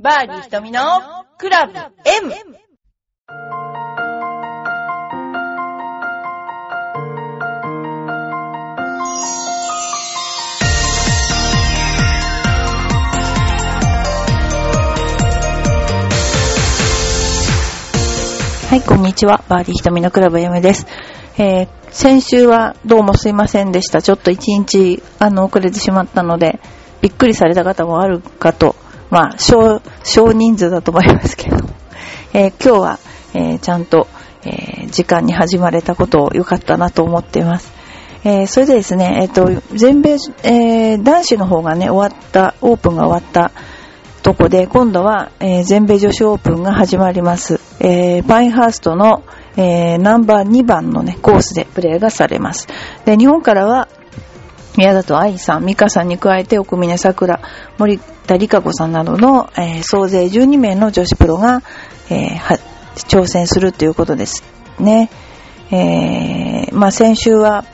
バーディー瞳のクラブ M! はい、こんにちは。バーディー瞳のクラブ M です。えー先週はどうもすいませんでした。ちょっと一日、あの、遅れてしまったので、びっくりされた方もあるかと、まあ、少、少人数だと思いますけど、えー今日は、えーちゃんと、えー時間に始まれたことを良かったなと思っています。えそれでですね、えっ、と、全米、え男子の方がね、終わった、オープンが終わったとこで、今度は、え全米女子オープンが始まります。えパインハーストの、えナンバー2番のね、コースでプレーがされます。で、日本からは、宮里愛さん、美香さんに加えて、奥峰桜、森田理香子さんなどの、えー総勢12名の女子プロが、えーは挑戦するということですね。えーまあ先週は、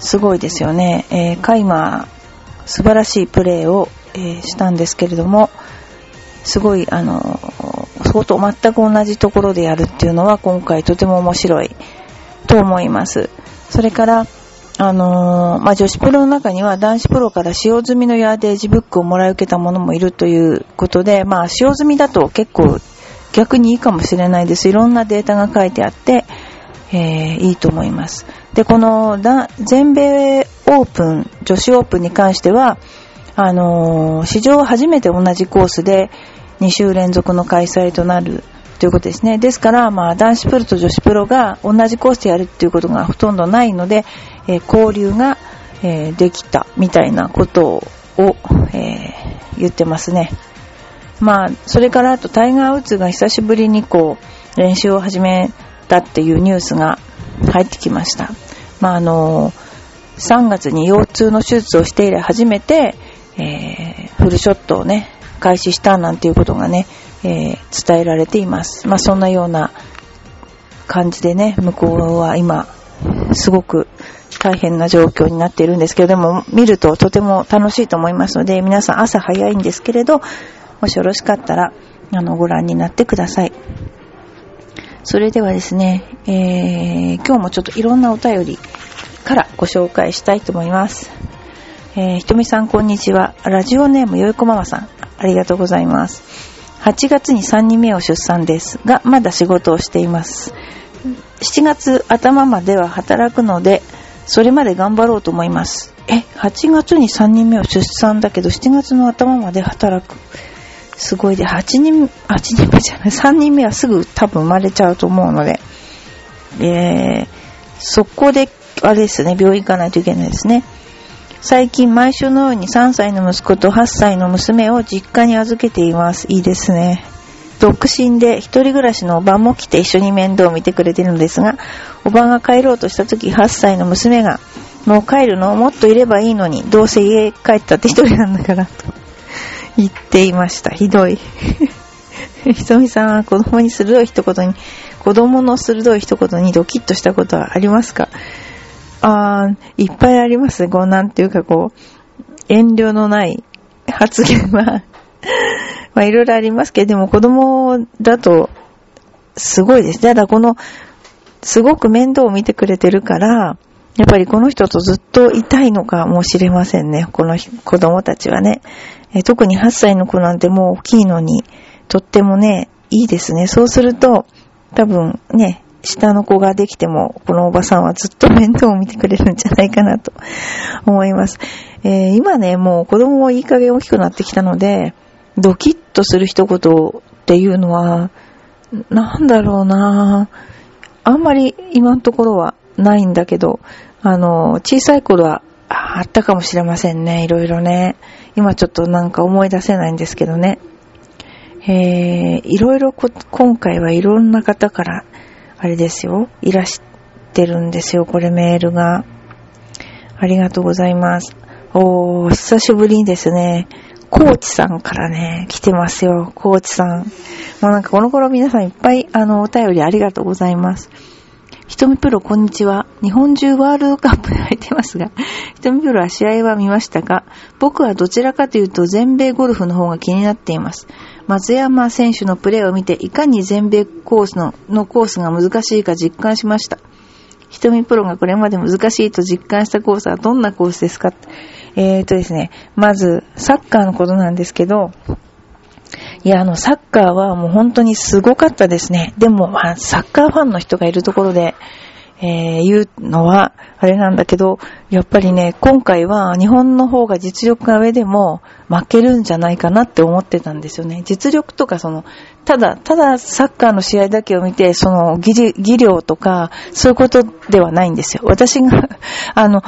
すごいですよね。えーカイマー、素晴らしいプレーを、えしたんですけれども、すごい、あの、相当全く同じところでやるっていうのは今回とても面白いと思います。それから、あのーまあ、女子プロの中には男子プロから使用済みのヤーデージブックをもらい受けたももいるということで、まあ、使用済みだと結構逆にいいかもしれないです。いろんなデータが書いてあって、えーいいと思います。で、この全米オープン、女子オープンに関しては、あのー史上初めて同じコースで2週連続の開催となるということですね。ですから、まあ、男子プロと女子プロが同じコースでやるっていうことがほとんどないので、えー交流が、えーできたみたいなことを、えー言ってますね。まあ、それからあとタイガー・ウッズが久しぶりにこう、練習を始めたっていうニュースが入ってきました。まあ、あの3月に腰痛の手術をして以来初めて、えーフルショットをね、開始したなんていうことがね、えー伝えられています。まあ、そんなような感じでね、向こうは今、すごく大変な状況になっているんですけど、でも見るととても楽しいと思いますので、皆さん朝早いんですけれど、もしよろしかったら、あの、ご覧になってください。それではですね、えー今日もちょっといろんなお便りからご紹介したいと思います。えーひとみさんこんにちは。ラジオネームよいこママさん、ありがとうございます。8月に3人目を出産ですが、まだ仕事をしています。7月頭までは働くので、それまで頑張ろうと思います。え、8月に3人目を出産だけど、7月の頭まで働く。すごいで、8人、8人目じゃない、3人目はすぐ多分生まれちゃうと思うので、えー、そこで、あれですね、病院行かないといけないですね。最近毎週のように3歳の息子と8歳の娘を実家に預けています。いいですね。独身で一人暮らしのおばも来て一緒に面倒を見てくれてるのですが、おばが帰ろうとした時8歳の娘が、もう帰るの？もっといればいいのに、どうせ家帰ったって一人なんだから、と言っていました。ひどい。ひとみさんは子供に鋭い一言に、子供の鋭い一言にドキッとしたことはありますか？あ、いっぱいあります。こう、なんていうかこう、遠慮のない発言は、まあいろいろありますけど、でも子供だと、すごいです。ただこの、すごく面倒を見てくれてるから、やっぱりこの人とずっといたいのかもしれませんね。この子供たちはね。え特に8歳の子なんてもう大きいのに、とってもね、いいですね。そうすると、多分ね、下の子ができても、このおばさんはずっと面倒を見てくれるんじゃないかなと思います。えー今ね、もう子供もいい加減大きくなってきたので、ドキッとする一言っていうのは、なんだろうなあんまり今のところはないんだけど、あの、小さい頃はあったかもしれませんね、いろいろね。今ちょっとなんか思い出せないんですけどね。えー、いろいろ今回はいろんな方から、あれですよ、いらしてるんですよ、これメールが。ありがとうございます。おー、久しぶりにですね、コーチさんからね、来てますよ、コーチさん。もうなんかこの頃皆さんいっぱい、あの、お便りありがとうございます。ひとみプロこんにちは。日本中ワールドカップで入ってますが、ひとみプロは試合は見ましたか？僕はどちらかというと全米ゴルフの方が気になっています。松山選手のプレーを見て、いかに全米コースののコースが難しいか実感しました。ひとみプロがこれまで難しいと実感したコースはどんなコースですか？えーとですね、まず、サッカーのことなんですけど、いや、あの、サッカーはもう本当にすごかったですね。でも、まあ、サッカーファンの人がいるところで、えー、言うのは、あれなんだけど、やっぱりね、今回は日本の方が実力が上でも負けるんじゃないかなって思ってたんですよね。実力とかその、ただ、ただサッカーの試合だけを見て、その技、技量とか、そういうことではないんですよ。私があの、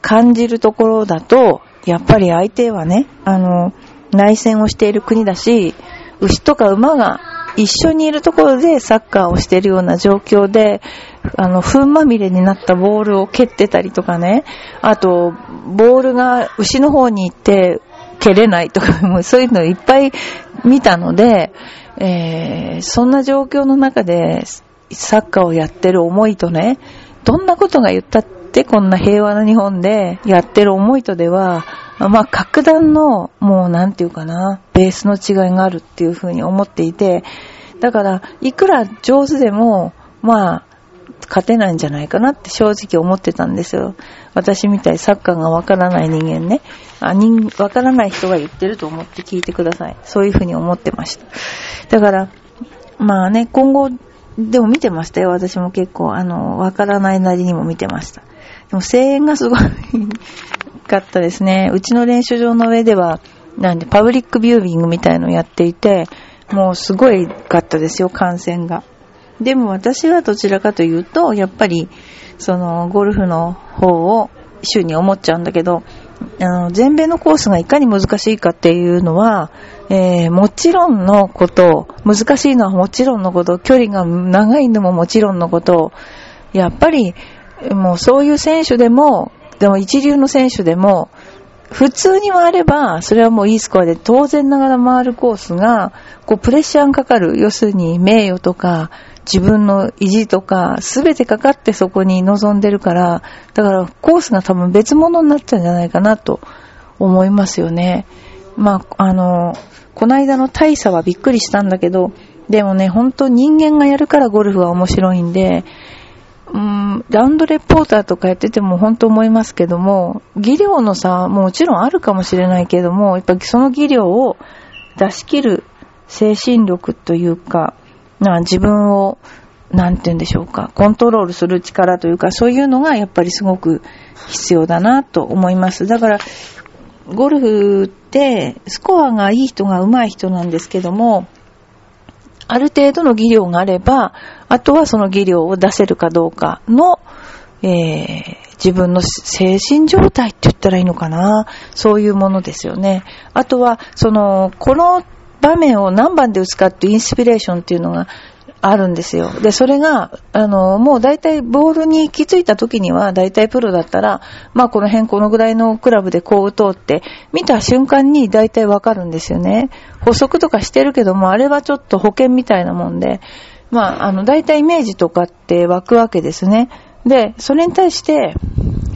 感じるところだと、やっぱり相手はね、あの、内戦をしている国だし、牛とか馬が一緒にいるところでサッカーをしているような状況で、あの、糞まみれになったボールを蹴ってたりとかね、あと、ボールが牛の方に行って蹴れないとか、もうそういうのをいっぱい見たので、えー、そんな状況の中でサッカーをやってる思いとね、どんなことが言ったっててこんな平和な日本でやってる思いとでは、まあ、格段の、もうなんていうかな、ベースの違いがあるっていうふうに思っていて、だから、いくら上手でも、まあ、勝てないんじゃないかなって正直思ってたんですよ。私みたいサッカーがわからない人間ね。あ、人、わからない人が言ってると思って聞いてください。そういうふうに思ってました。だから、まあね、今後、でも見てましたよ。私も結構、あの、わからないなりにも見てました。でも声援がすごいかったですね。うちの練習場の上では、なんで、パブリックビューイングみたいのをやっていて、もうすごいかったですよ、感染が。でも私はどちらかというと、やっぱり、その、ゴルフの方を週に思っちゃうんだけど、あの、全米のコースがいかに難しいかっていうのは、えー、もちろんのこと、難しいのはもちろんのこと、距離が長いのももちろんのこと、やっぱり、もうそういう選手でも、でも一流の選手でも、普通に回れば、それはもういいスコアで当然ながら回るコースが、こうプレッシャーがかかる。要するに名誉とか、自分の意地とか、すべてかかってそこに臨んでるから、だからコースが多分別物になっちゃうんじゃないかなと思いますよね。まあ、あの、この間の大差はびっくりしたんだけど、でもね、本当人間がやるからゴルフは面白いんで、うん、ラウンドレポーターとかやってても本当思いますけども、技量の差ももちろんあるかもしれないけども、やっぱりその技量を出し切る精神力というか、な自分を、なんて言うんでしょうか、コントロールする力というか、そういうのがやっぱりすごく必要だなと思います。だから、ゴルフってスコアがいい人が上手い人なんですけども、ある程度の技量があれば、あとはその技量を出せるかどうかの、えー、自分の精神状態って言ったらいいのかな。そういうものですよね。あとは、その、この場面を何番で打つかっていうインスピレーションっていうのがあるんですよ。で、それが、あの、もう大体ボールに行き着いた時には、大体プロだったら、まあこの辺このぐらいのクラブでこう打とうって、見た瞬間に大体わかるんですよね。補足とかしてるけども、あれはちょっと保険みたいなもんで、まあ、あの、大体イメージとかって湧くわけですね。で、それに対して、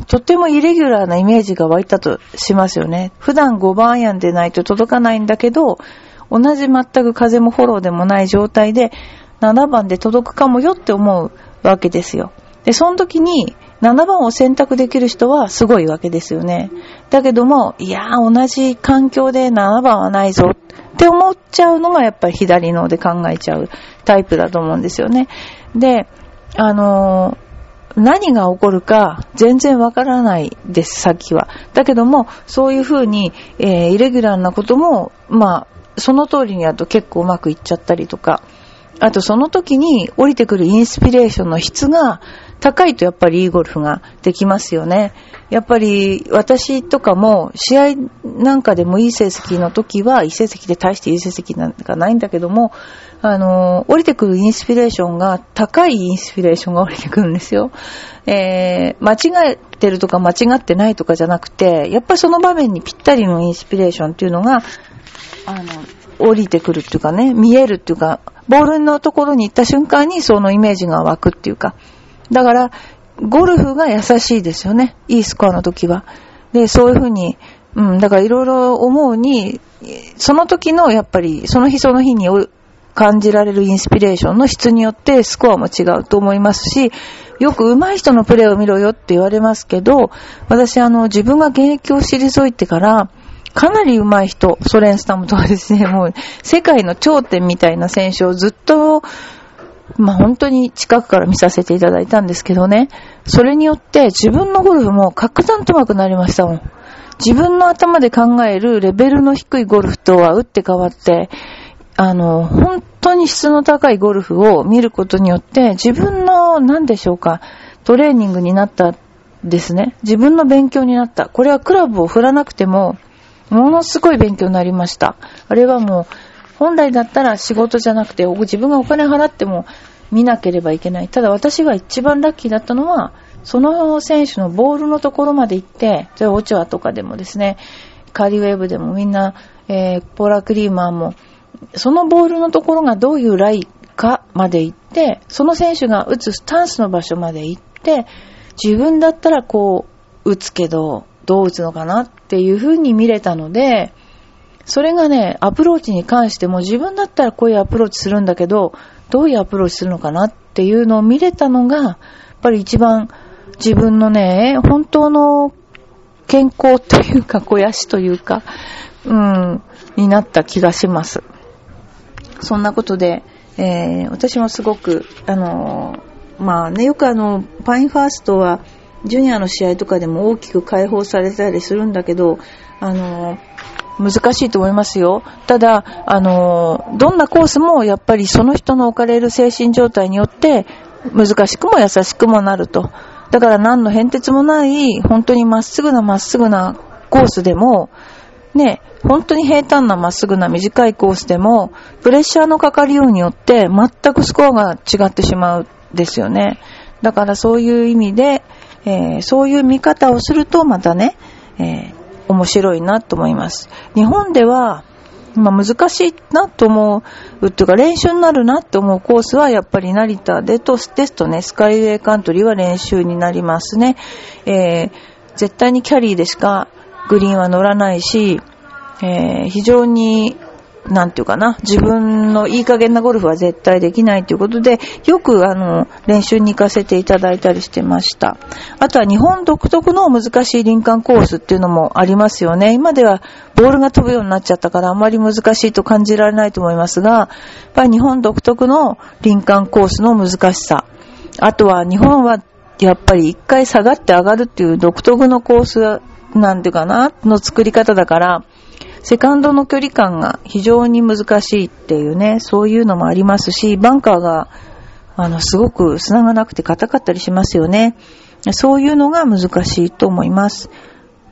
とってもイレギュラーなイメージが湧いたとしますよね。普段5番アイアンでないと届かないんだけど、同じ全く風もフォローでもない状態で、7番で届くかもよって思うわけですよ。で、その時に7番を選択できる人はすごいわけですよね。だけども、いやー同じ環境で7番はないぞって思っちゃうのがやっぱり左ので考えちゃうタイプだと思うんですよね。で、あのー何が起こるか全然わからないです、さっきは。だけども、そういうふうに、えー、イレギュラーなことも、まあ、その通りにやると結構うまくいっちゃったりとか、あとその時に降りてくるインスピレーションの質が高いとやっぱりいいゴルフができますよね。やっぱり私とかも試合なんかでもいい成績の時はいい成績で大していい成績なんかないんだけども、あの、降りてくるインスピレーションが高いインスピレーションが降りてくるんですよ。えー、間違えてるとか間違ってないとかじゃなくて、やっぱりその場面にぴったりのインスピレーションっていうのが、あの、降りてくるっていうかね、見えるっていうか、ボールのところに行った瞬間にそのイメージが湧くっていうか、だから、ゴルフが優しいですよね。いいスコアの時は。で、そういうふうに、うん、だからいろいろ思うに、その時のやっぱり、その日その日に感じられるインスピレーションの質によってスコアも違うと思いますし、よく上手い人のプレーを見ろよって言われますけど、私あの自分が現役を退いてから、かなり上手い人、ソレンスタムとかですね、もう世界の頂点みたいな選手をずっと、まあ本当に近くから見させていただいたんですけどね、それによって自分のゴルフも格段と上手くなりましたもん。自分の頭で考えるレベルの低いゴルフとは打って変わって、あの、本当に質の高いゴルフを見ることによって、自分の、何でしょうか、トレーニングになったですね。自分の勉強になった。これはクラブを振らなくても、ものすごい勉強になりました。あれはもう、本来だったら仕事じゃなくて、自分がお金払っても見なければいけない。ただ私が一番ラッキーだったのは、その選手のボールのところまで行って、それオチョアとかでもですね、カーリーウェーブでもみんな、えー、ポーラクリーマーも、そのボールのところがどういうライかまで行って、その選手が打つスタンスの場所まで行って、自分だったらこう、打つけど、どう打つのかなっていう風に見れたので、それがね、アプローチに関しても自分だったらこういうアプローチするんだけど、どういうアプローチするのかなっていうのを見れたのが、やっぱり一番自分のね、本当の勉強というか、肥やしというか、うん、になった気がします。そんなことで、えー、私もすごく、あのー、まあね、よくあの、パインファーストは、ジュニアの試合とかでも大きく解放されたりするんだけど、あの、難しいと思いますよ。ただ、あのどんなコースもやっぱりその人の置かれる精神状態によって難しくも優しくもなると。だから何の変哲もない、本当にまっすぐなまっすぐなコースでも、ね、本当に平坦なまっすぐな短いコースでも、プレッシャーのかかりようによって全くスコアが違ってしまうんですよね。だからそういう意味で、えー、そういう見方をするとまたね、えー、面白いなと思います。日本では、まあ、難しいなと思う、っていうか練習になるなって思うコースはやっぱり成田でとですとね、スカイウェイカントリーは練習になりますね。えー、絶対にキャリーでしかグリーンは乗らないし、えー、非常に、なんていうかな、自分のいい加減なゴルフは絶対できないということで、よくあの、練習に行かせていただいたりしてました。あとは日本独特の難しい林間コースっていうのもありますよね。今ではボールが飛ぶようになっちゃったからあまり難しいと感じられないと思いますが、やっぱり日本独特の林間コースの難しさ。あとは日本はやっぱり一回下がって上がるっていう独特のコースなんていうかな、の作り方だから、セカンドの距離感が非常に難しいっていうね、そういうのもありますし、バンカーが、あの、すごく砂がなくて硬かったりしますよね。そういうのが難しいと思います。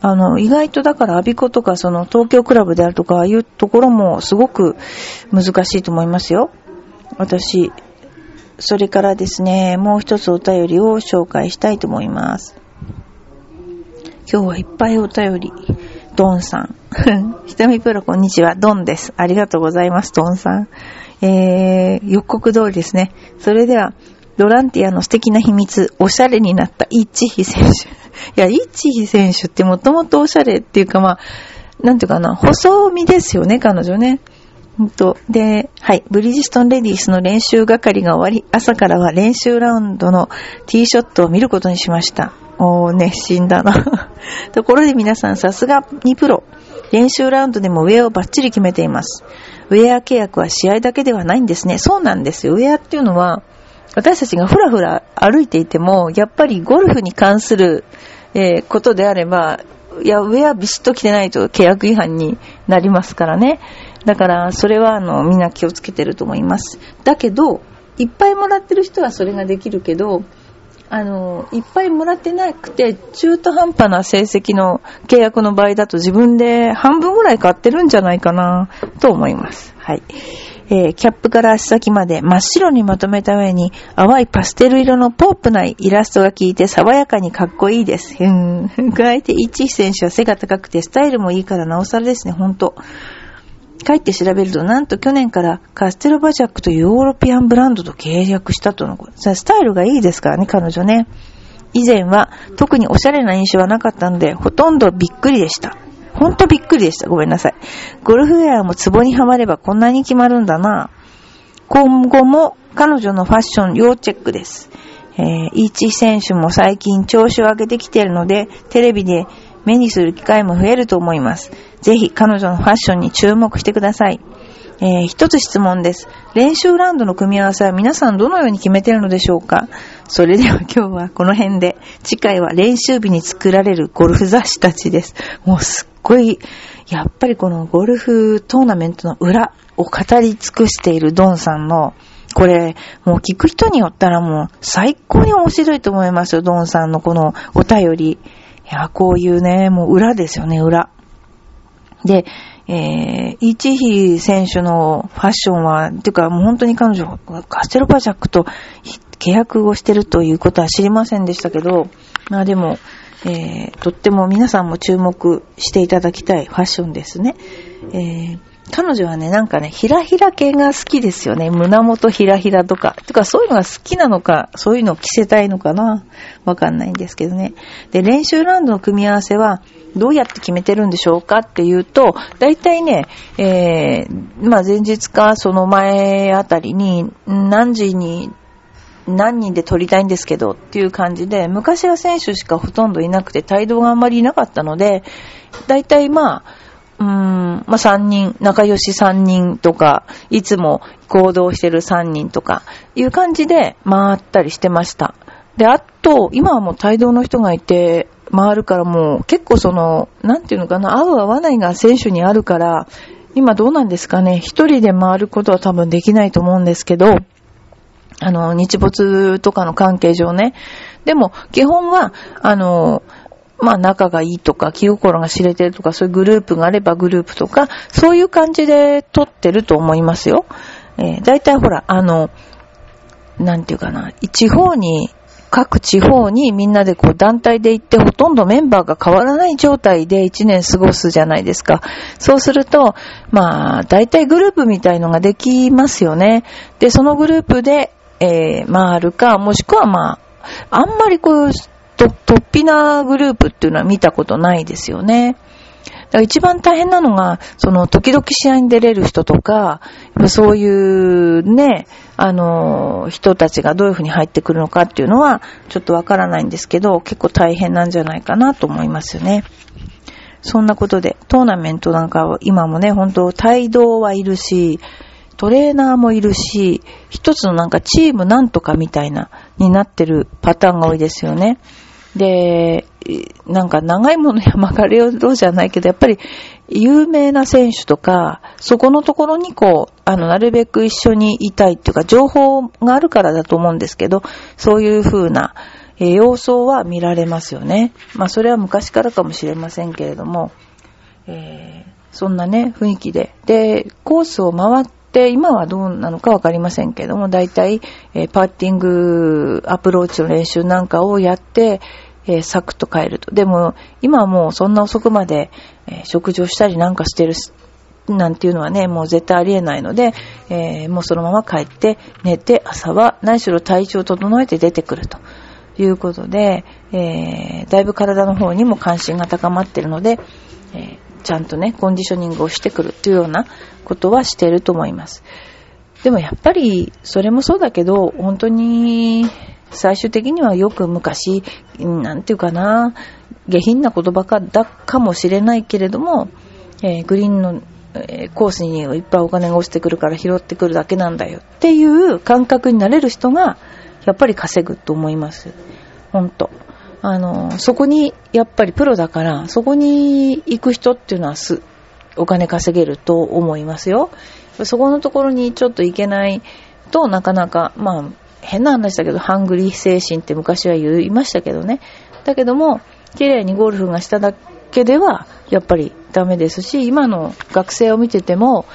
あの、意外とだからアビコとかその東京クラブであるとか、ああいうところもすごく難しいと思いますよ。私、それからですね、もう一つお便りを紹介したいと思います。今日はいっぱいお便り。ドンさん。ひとみプロこんにちは。ドンです。ありがとうございます、ドンさん。えー、予告通りですね。それでは、ドランティアの素敵な秘密、おしゃれになったイッチヒ選手。いや、イッチヒ選手ってもともとおしゃれっていうかまあ、なんていうかな、細身ですよね、彼女ね。ほんと。で、はい。ブリヂストンレディースの練習係が終わり、朝からは練習ラウンドのティーショットを見ることにしました。お、熱心だな。ところで皆さん、さすがにプロ。練習ラウンドでもウェアをバッチリ決めています。ウェア契約は試合だけではないんですね。そうなんですよ。ウェアっていうのは、私たちがふらふら歩いていても、やっぱりゴルフに関する、えー、ことであれば、いや、ウェアビシッと着てないと契約違反になりますからね。だから、それは、あの、みんな気をつけてると思います。だけど、いっぱいもらってる人はそれができるけど、あの、いっぱいもらってなくて、中途半端な成績の契約の場合だと自分で半分ぐらい買ってるんじゃないかな、と思います。はい。えー、キャップから足先まで真っ白にまとめた上に淡いパステル色のポップなイラストが効いて爽やかにかっこいいです。うん。加えて、イッチ選手は背が高くてスタイルもいいからなおさらですね、ほんと。帰って調べると、なんと去年からカステロバジャックというヨーロピアンブランドと契約したとのこと。スタイルがいいですからね、彼女ね。以前は特におしゃれな印象はなかったので、ほとんどびっくりでした。ほんとびっくりでした。ごめんなさい。ゴルフウェアもツボにはまればこんなに決まるんだな。今後も彼女のファッション要チェックです。えー、イーチ選手も最近調子を上げてきているので、テレビで目にする機会も増えると思います。ぜひ彼女のファッションに注目してください。えー、一つ質問です。練習ラウンドの組み合わせは皆さんどのように決めてるのでしょうか？それでは今日はこの辺で、次回は練習日に作られるゴルフ雑誌たちです。もうすっごい、やっぱりこのゴルフトーナメントの裏を語り尽くしているドンさんの、これ、もう聞く人によったらもう最高に面白いと思いますよ、ドンさんのこのお便り。いや、こういうね、もう裏ですよね、裏。で、えー、イチヒ選手のファッションは、ていうかもう本当に彼女、カステルバジャックと契約をしてるということは知りませんでしたけど、まあでも、えー、とっても皆さんも注目していただきたいファッションですね。えー、彼女はね、なんかね、ひらひら系が好きですよね。胸元ひらひらとか。てか、そういうのが好きなのか、そういうのを着せたいのかなわかんないんですけどね。で、練習ラウンドの組み合わせは、どうやって決めてるんでしょうかっていうと、大体ね、えー、まあ前日かその前あたりに何時に何人で撮りたいんですけどっていう感じで、昔は選手しかほとんどいなくて、帯同があんまりいなかったので、大体まあ、うーん、まあ3人、仲良し3人とか、いつも行動してる3人とか、いう感じで回ったりしてました。で、あと、今はもう帯同の人がいて、回るからもう結構その、なんていうのかな、合う合わないが選手にあるから、今どうなんですかね、一人で回ることは多分できないと思うんですけど、あの、日没とかの関係上ね。でも、基本は、あの、まあ仲がいいとか、気心が知れてるとか、そういうグループがあればグループとか、そういう感じで撮ってると思いますよ。えー、大体ほら、あの、なんていうかな、地方に各地方にみんなでこう団体で行ってほとんどメンバーが変わらない状態で1年過ごすじゃないですか。そうすると、まあ、大体グループみたいのができますよね。で、そのグループで、えー、回るか、もしくはまあ、あんまりこうと、突飛なグループっていうのは見たことないですよね。ら一番大変なのが、その、時々試合に出れる人とか、そういうね、あの、人たちがどういうふうに入ってくるのかっていうのは、ちょっとわからないんですけど、結構大変なんじゃないかなと思いますよね。そんなことで、トーナメントなんかは今もね、本当帯同はいるし、トレーナーもいるし、一つのなんかチームなんとかみたいな、になってるパターンが多いですよね。で、なんか長いもの山枯れようじゃないけど、やっぱり有名な選手とか、そこのところにこう、あの、なるべく一緒にいたいっていうか、情報があるからだと思うんですけど、そういう風な、え、様相は見られますよね。まあ、それは昔からかもしれませんけれども、えー、そんなね、雰囲気で。で、コースを回って、今はどうなのかわかりませんけれども、大体、えー、パッティング、アプローチの練習なんかをやって、えー、サクッと帰ると。でも、今はもうそんな遅くまで、えー、食事をしたりなんかしてる、なんていうのはね、もう絶対ありえないので、えー、もうそのまま帰って寝て、朝は何しろ体調を整えて出てくるということで、えー、だいぶ体の方にも関心が高まってるので、えー、ちゃんとね、コンディショニングをしてくるというようなことはしてると思います。でもやっぱり、それもそうだけど、本当に、最終的にはよく昔、なんていうかな、下品な言葉かだかもしれないけれども、えー、グリーンの、えー、コースにいっぱいお金が落ちてくるから拾ってくるだけなんだよっていう感覚になれる人が、やっぱり稼ぐと思います。ほんと。あの、そこに、やっぱりプロだから、そこに行く人っていうのはす、お金稼げると思いますよ。そこのところにちょっと行けないとなかなか、まあ、変な話だけど、ハングリー精神って昔は言いましたけどね。だけども、綺麗にゴルフがしただけでは、やっぱりダメですし、今の学生を見てても、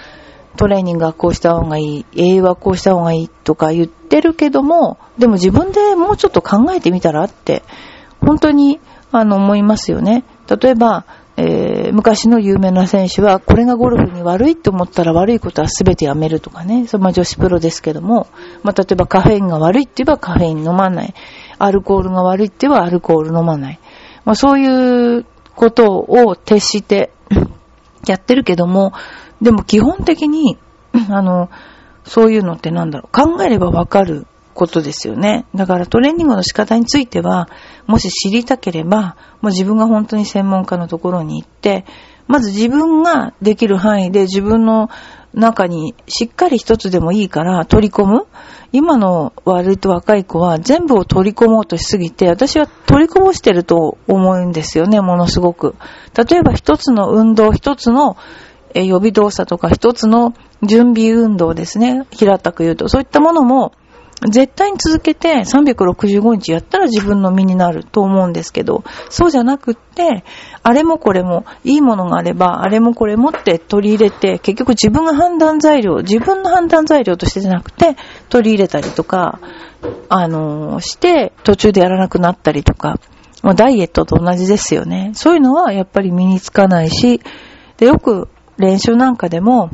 トレーニングはこうした方がいい、栄養はこうした方がいいとか言ってるけども、でも自分でもうちょっと考えてみたらって、本当に、あの、思いますよね。例えば、えー、昔の有名な選手は、これがゴルフに悪いって思ったら悪いことは全てやめるとかね。それまあ女子プロですけども、まあ例えばカフェインが悪いって言えばカフェイン飲まない。アルコールが悪いって言えばアルコール飲まない。まあそういうことを徹して やってるけども、でも基本的に、あの、そういうのってなんだろう。考えればわかることですよね。だからトレーニングの仕方については、もし知りたければ、もう自分が本当に専門家のところに行って、まず自分ができる範囲で自分の中にしっかり一つでもいいから取り込む。今の割と若い子は全部を取り込もうとしすぎて、私は取りこぼしてると思うんですよね、ものすごく。例えば一つの運動、一つの予備動作とか一つの準備運動ですね。平たく言うと。そういったものも絶対に続けて365日やったら自分の身になると思うんですけど、そうじゃなくって、あれもこれも、いいものがあれば、あれもこれもって取り入れて、結局自分が判断材料、自分の判断材料としてじゃなくて、取り入れたりとか、あのー、して、途中でやらなくなったりとか、もうダイエットと同じですよね。そういうのはやっぱり身につかないし、で、よく練習なんかでも、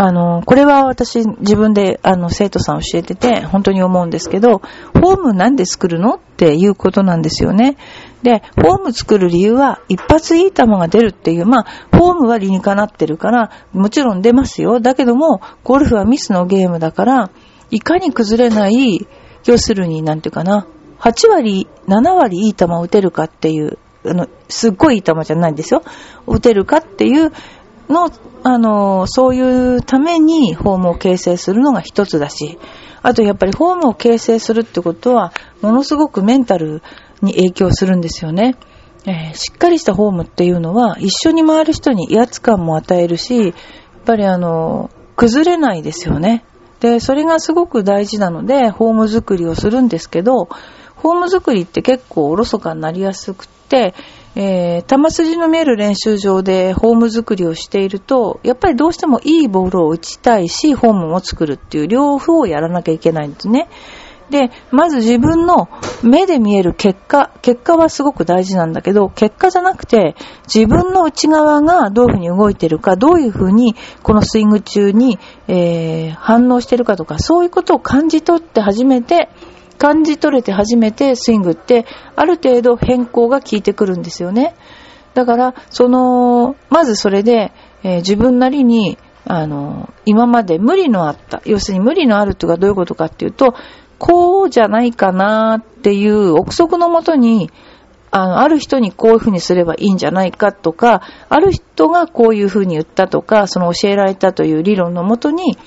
あの、これは私自分であの生徒さん教えてて本当に思うんですけど、フォームなんで作るのっていうことなんですよね。で、フォーム作る理由は一発いい球が出るっていう、まあ、フォームは理にかなってるから、もちろん出ますよ。だけども、ゴルフはミスのゲームだから、いかに崩れない、要するになんていうかな、8割、7割いい球を打てるかっていう、あの、すっごいいい球じゃないんですよ。打てるかっていうの、あの、そういうためにフォームを形成するのが一つだし、あとやっぱりフォームを形成するってことは、ものすごくメンタルに影響するんですよね。えー、しっかりしたフォームっていうのは、一緒に回る人に威圧感も与えるし、やっぱりあの、崩れないですよね。で、それがすごく大事なので、フォーム作りをするんですけど、フォーム作りって結構おろそかになりやすくって、えー、球筋の見える練習場でフォーム作りをしていると、やっぱりどうしてもいいボールを打ちたいし、フォームも作るっていう両方をやらなきゃいけないんですね。で、まず自分の目で見える結果、結果はすごく大事なんだけど、結果じゃなくて、自分の内側がどういうふうに動いてるか、どういうふうにこのスイング中に、えー、反応してるかとか、そういうことを感じ取って初めて、感じ取れて初めてスイングってある程度変更が効いてくるんですよね。だから、その、まずそれで、えー、自分なりに、あの、今まで無理のあった、要するに無理のあるというかどういうことかっていうと、こうじゃないかなっていう憶測のもとに、あの、ある人にこういうふうにすればいいんじゃないかとか、ある人がこういうふうに言ったとか、その教えられたという理論のもとに、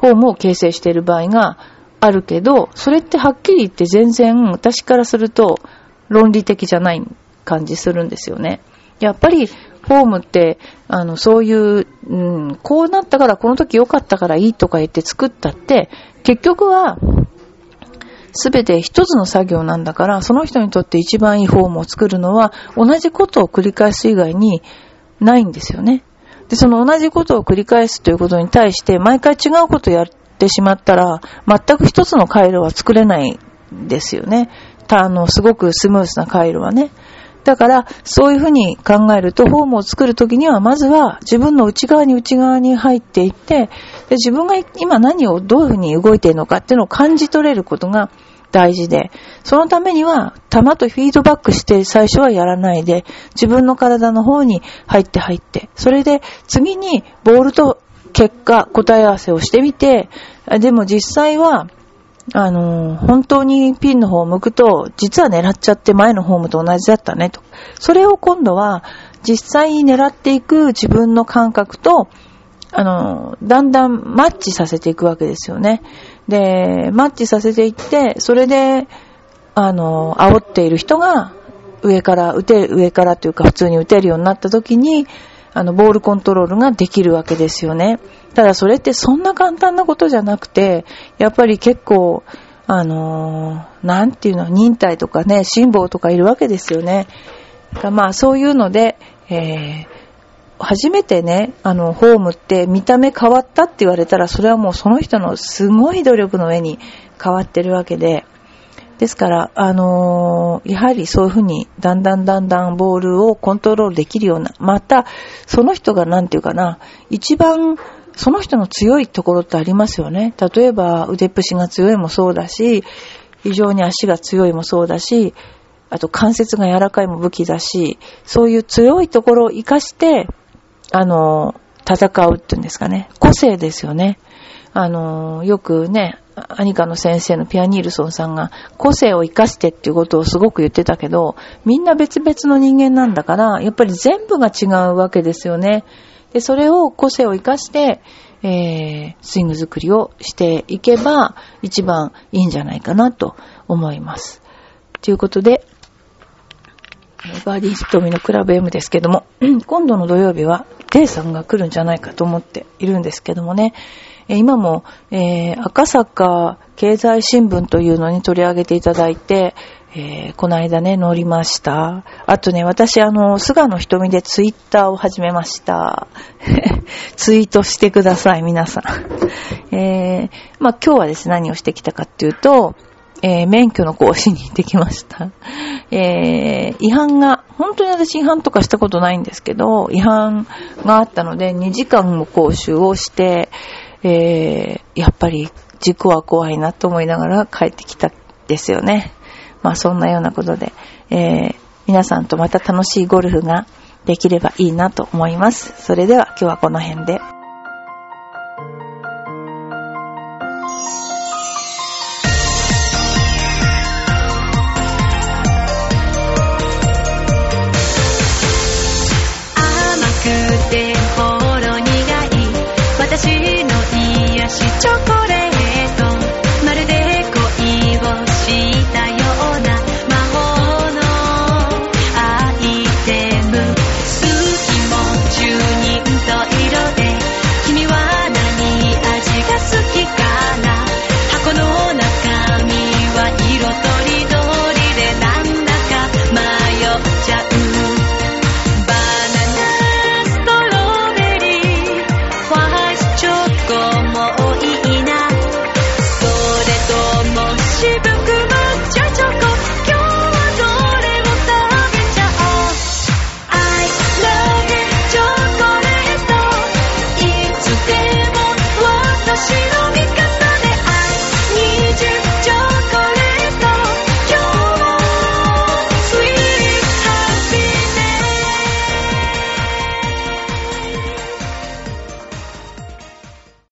フォームを形成している場合があるけど、それってはっきり言って全然私からすると論理的じゃない感じするんですよね。やっぱりフォームって、あの、そういう、うん、こうなったからこの時良かったからいいとか言って作ったって、結局は、すべて一つの作業なんだから、その人にとって一番いいフォームを作るのは、同じことを繰り返す以外にないんですよね。で、その同じことを繰り返すということに対して、毎回違うことをやってしまったら、全く一つの回路は作れないんですよね。あの、すごくスムースな回路はね。だから、そういうふうに考えると、フォームを作るときには、まずは自分の内側に内側に入っていって、で自分が今何をどういうふうに動いているのかっていうのを感じ取れることが大事で、そのためには、球とフィードバックして最初はやらないで、自分の体の方に入って入って、それで次にボールと結果、答え合わせをしてみて、でも実際は、あの本当にピンの方を向くと、実は狙っちゃって前のホームと同じだったねと。それを今度は、実際に狙っていく自分の感覚と、あのだんだんマッチさせていくわけですよね。で、マッチさせていって、それで、あの煽っている人が、上から打てる、上からというか普通に打てるようになった時に、あの、ボールコントロールができるわけですよね。ただそれってそんな簡単なことじゃなくて、やっぱり結構、あのー、なんていうの、忍耐とかね、辛抱とかいるわけですよね。まあそういうので、えー、初めてね、あの、ホームって見た目変わったって言われたら、それはもうその人のすごい努力の上に変わってるわけで、ですから、あのーやはりそういうふうに、だんだんだんだんボールをコントロールできるような、また、その人がなんていうかな、一番、その人の強いところってありますよね。例えば、腕っぷしが強いもそうだし、非常に足が強いもそうだし、あと関節が柔らかいも武器だし、そういう強いところを活かして、あの、戦うっていうんですかね。個性ですよね。あの、よくね、アニカの先生のピアニールソンさんが個性を活かしてっていうことをすごく言ってたけど、みんな別々の人間なんだから、やっぱり全部が違うわけですよね。で、それを個性を活かして、えー、スイング作りをしていけば一番いいんじゃないかなと思います。ということで、バーディーヒットミのクラブ M ですけども、今度の土曜日は、レイさんが来るんじゃないかと思っているんですけどもね、今も、えー赤坂経済新聞というのに取り上げていただいて、えーこの間ね、乗りました。あとね、私、あの、菅野瞳でツイッターを始めました。ツイートしてください、皆さん。えーまあ、今日はですね、何をしてきたかっていうと、えー免許の講師に行ってきました。えー違反が、本当に私違反とかしたことないんですけど、違反があったので、2時間も講習をして、えーやっぱり事故は怖いなと思いながら帰ってきたですよね。まあそんなようなことで、えー皆さんとまた楽しいゴルフができればいいなと思います。それでは今日はこの辺で。しチョコ